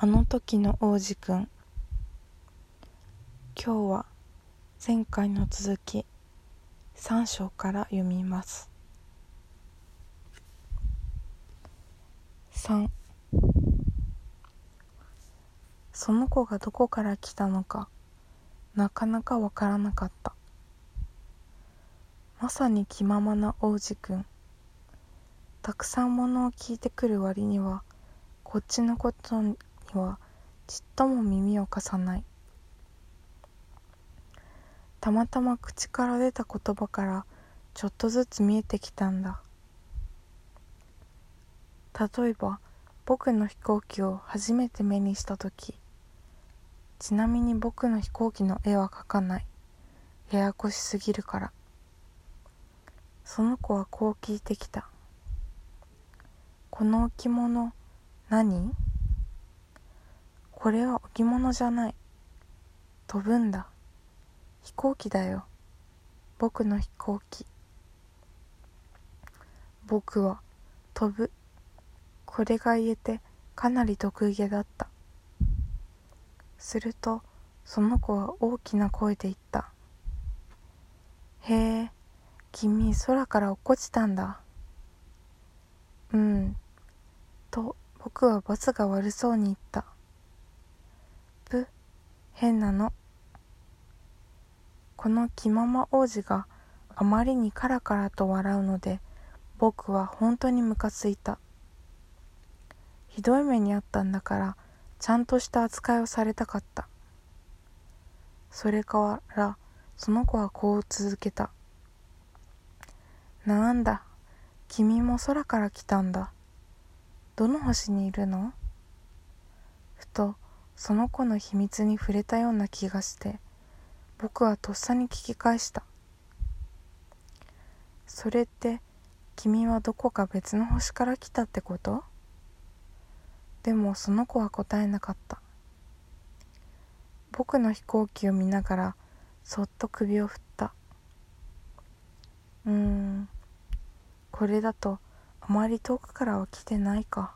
あの時の王子くん今日は前回の続き3章から読みます。3その子がどこから来たのかなかなかわからなかった。まさに気ままな王子くんたくさんものを聞いてくる割にはこっちのことにはちっとも耳を貸さない。たまたま口から出た言葉からちょっとずつ見えてきたんだ。例えば僕の飛行機を初めて目にした時。ちなみに僕の飛行機の絵は描かない。ややこしすぎるから。その子はこう聞いてきた。この置物何？これは置物じゃない。飛ぶんだ。飛行機だよ。僕の飛行機。僕は飛ぶ。これが言えてかなり得意げだった。するとその子は大きな声で言った「へえ君空から落っこちたんだ」うん。と僕は罰が悪そうに言った。変なの。この気まま王子があまりにカラカラと笑うので僕は本当にムカついた。ひどい目にあったんだからちゃんとした扱いをされたかった。それからその子はこう続けた。なんだ君も空から来たんだ。どの星にいるの？ふとその子の秘密に触れたような気がして僕はとっさに聞き返した。それって君はどこか別の星から来たってこと？でもその子は答えなかった。僕の飛行機を見ながらそっと首を振った。うーんこれだとあまり遠くからは来てないか。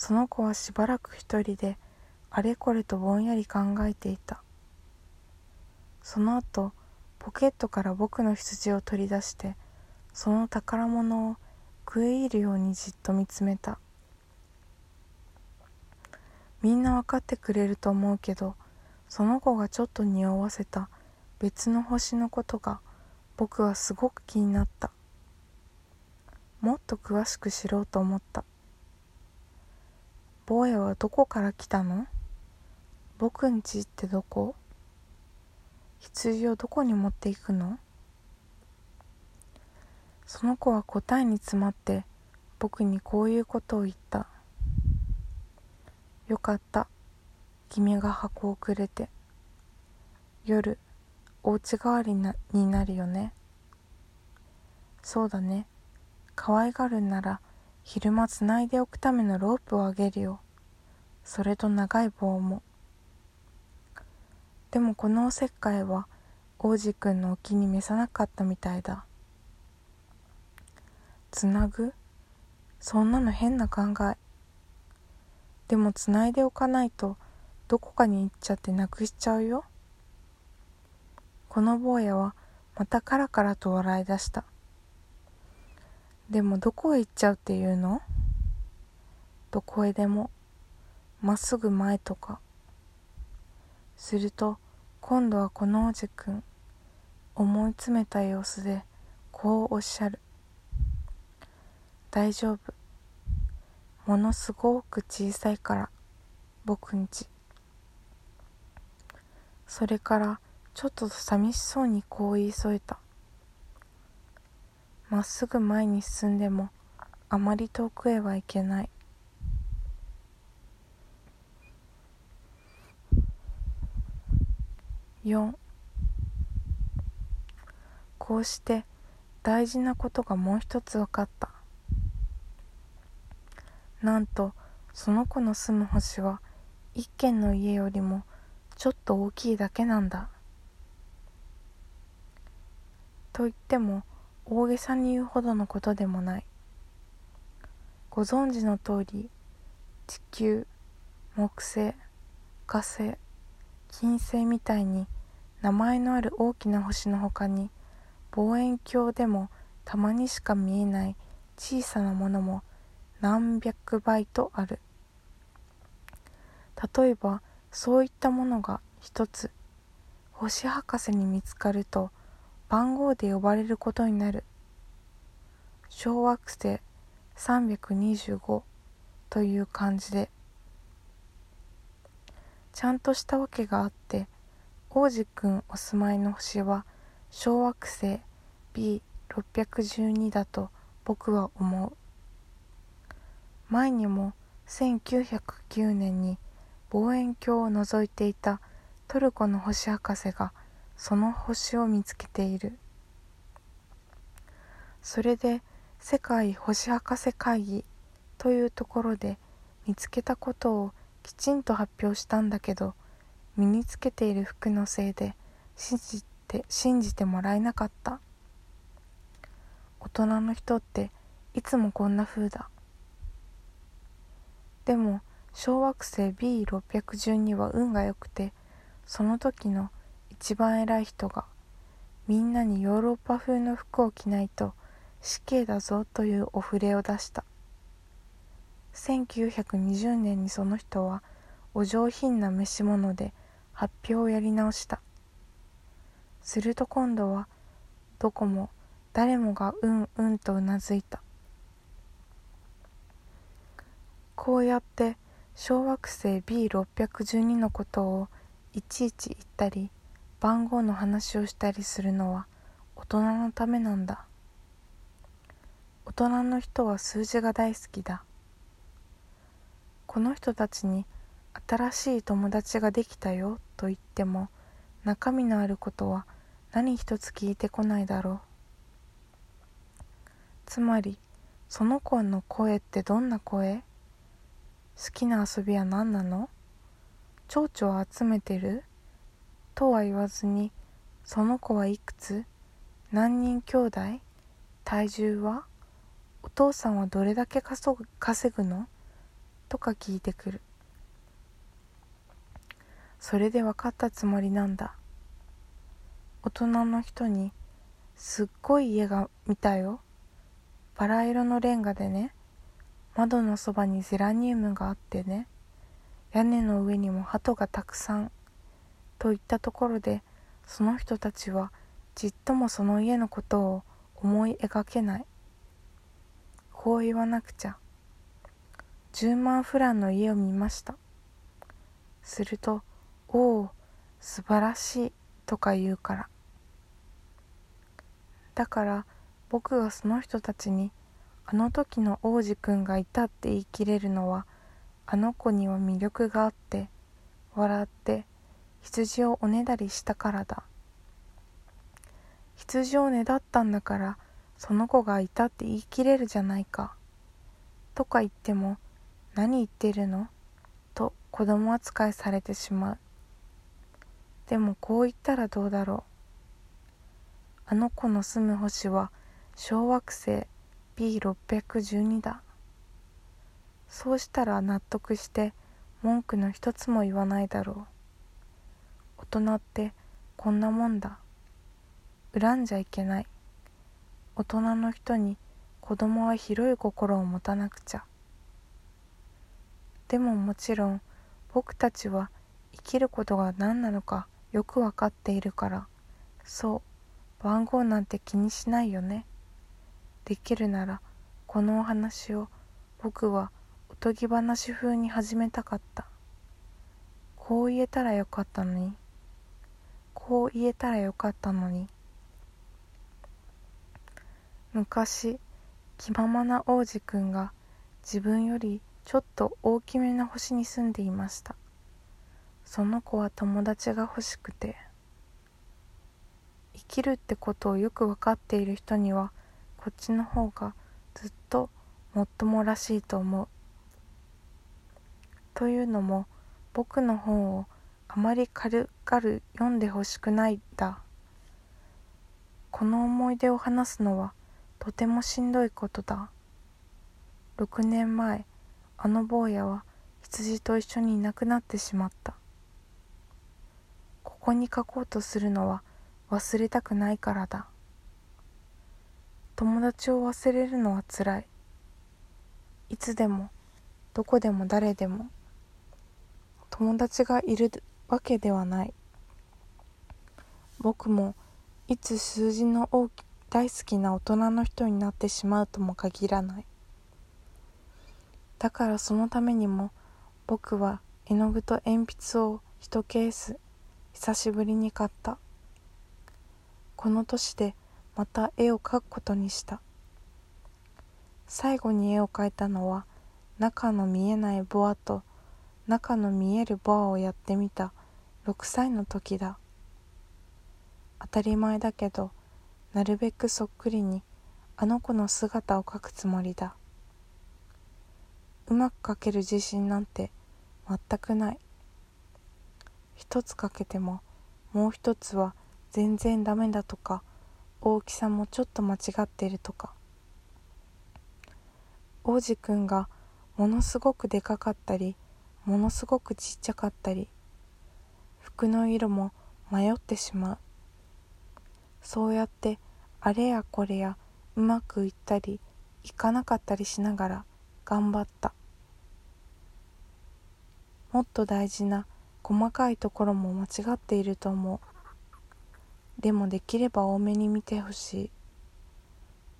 その子はしばらく一人であれこれとぼんやり考えていた。その後ポケットから僕の羊を取り出してその宝物を食い入るようにじっと見つめた。みんな分かってくれると思うけどその子がちょっと匂わせた。別の星のことが僕はすごく気になった。もっと詳しく知ろうと思った。坊やはどこから来たの？僕んちってどこ？羊をどこに持っていくの？その子は答えに詰まって僕にこういうことを言った。よかった。君が箱をくれて。夜お家代わりになるよね。そうだね。可愛がるなら昼間つないでおくためのロープをあげるよ。それと長い棒も。でもこのおせっかいは王子くんのお気に召さなかったみたいだ。つなぐ？そんなの変な考え。でもつないでおかないとどこかに行っちゃってなくしちゃうよ。この坊やはまたカラカラと笑い出した。でもどこへ行っちゃうっていうの？どこへでも。まっすぐ前とか。すると今度はこのおじくん思い詰めた様子でこうおっしゃる。大丈夫。ものすごく小さいから僕んち。それからちょっと寂しそうにこう言い添えた。まっすぐ前に進んでもあまり遠くへは行けない。4こうして大事なことがもう一つ分かった。なんとその子の住む星は一軒の家よりもちょっと大きいだけなんだ。と言っても大げさに言うほどのことでもない。ご存知の通り地球木星火星金星みたいに名前のある大きな星のほかに望遠鏡でもたまにしか見えない小さなものも何百倍とある。例えばそういったものが一つ星博士に見つかると番号で呼ばれることになる。小惑星325という感じでちゃんとしたわけがあって王子くんお住まいの星は小惑星 B612 だと僕は思う。前にも1909年に望遠鏡を覗いていたトルコの星博士がその星を見つけている。それで世界星博士会議というところで見つけたことをきちんと発表したんだけど身につけている服のせいで信じて信じてもらえなかった。大人の人っていつもこんな風だ。でも小惑星 B612 は運が良くてその時の一番偉い人がみんなにヨーロッパ風の服を着ないと死刑だぞというお触れを出した。1920年にその人はお上品な召し物で発表をやり直した。すると今度はどこも誰もがうんうんとうなずいた。こうやって小惑星 B612 のことをいちいち言ったり番号の話をしたりするのは大人のためなんだ。大人の人は数字が大好きだ。この人たちに新しい友達ができたよと言っても中身のあることは何一つ聞いてこないだろう。つまりその子の声ってどんな声？好きな遊びは何なの？蝶々を集めてる？とは言わずにその子はいくつ？何人兄弟？体重は？お父さんはどれだけ稼ぐの？とか聞いてくる。それで分かったつもりなんだ。大人の人に「すっごい家が見たよ。バラ色のレンガでね。窓のそばにゼラニウムがあってね。屋根の上にも鳩がたくさん。といったところでその人たちはじっともその家のことを思い描けない。こう言わなくちゃ。10万フランの家を見ました。すると「おお素晴らしい」とか言うから。だから僕がその人たちにあの時の王子くんがいたって言い切れるのはあの子には魅力があって笑って羊をおねだりしたからだ。羊をねだったんだからその子がいたって言い切れるじゃないか。とか言っても何言ってるの？と子供扱いされてしまう。でもこう言ったらどうだろう。あの子の住む星は小惑星 B612 だ。そうしたら納得して文句の一つも言わないだろう。人ってこんなもんだ。恨んじゃいけない。大人の人に子供は広い心を持たなくちゃ。でももちろん僕たちは生きることが何なのかよくわかっているから。そう番号なんて気にしないよね。できるならこのお話を僕はおとぎ話風に始めたかった。こう言えたらよかったのに。こう言えたらよかったのに。昔気ままな王子くんが自分よりちょっと大きめな星に住んでいました。その子は友達が欲しくて。生きるってことをよく分かっている人にはこっちの方がずっともっともらしいと思う。というのも僕の本をあまり軽々読んでほしくないだ。この思い出を話すのはとてもしんどいことだ。6年前あの坊やは羊と一緒にいなくなってしまったここに書こうとするのは忘れたくないからだ友達を忘れるのはつらいいつでもどこでも誰でも友達がいるわけではない。僕もいつ数字の大好きな大人の人になってしまうとも限らない。だからそのためにも僕は絵の具と鉛筆を1ケース久しぶりに買った。この年でまた絵を描くことにした。最後に絵を描いたのは中の見えないボアと中の見えるボアをやってみた。6歳の時だ。当たり前だけどなるべくそっくりにあの子の姿を描くつもりだ。うまく描ける自信なんて全くない。一つ描けてももう一つは全然ダメだとか大きさもちょっと間違っているとか。王子くんがものすごくでかかったりものすごくちっちゃかったり服の色も迷ってしまう。そうやってあれやこれやうまくいったりいかなかったりしながら頑張った。もっと大事な細かいところも間違っていると思う。でもできれば多めに見てほしい。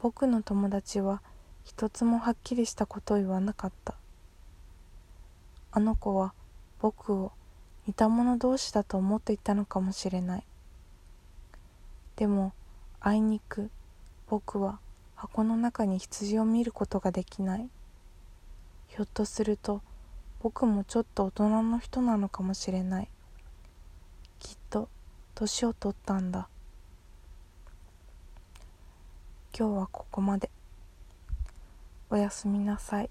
僕の友達は一つもはっきりしたことを言わなかった。あの子は僕を似た者同士だと思っていたのかもしれない。でもあいにく僕は箱の中に羊を見ることができない。ひょっとすると僕もちょっと大人の人なのかもしれない。きっと年を取ったんだ。今日はここまで。おやすみなさい。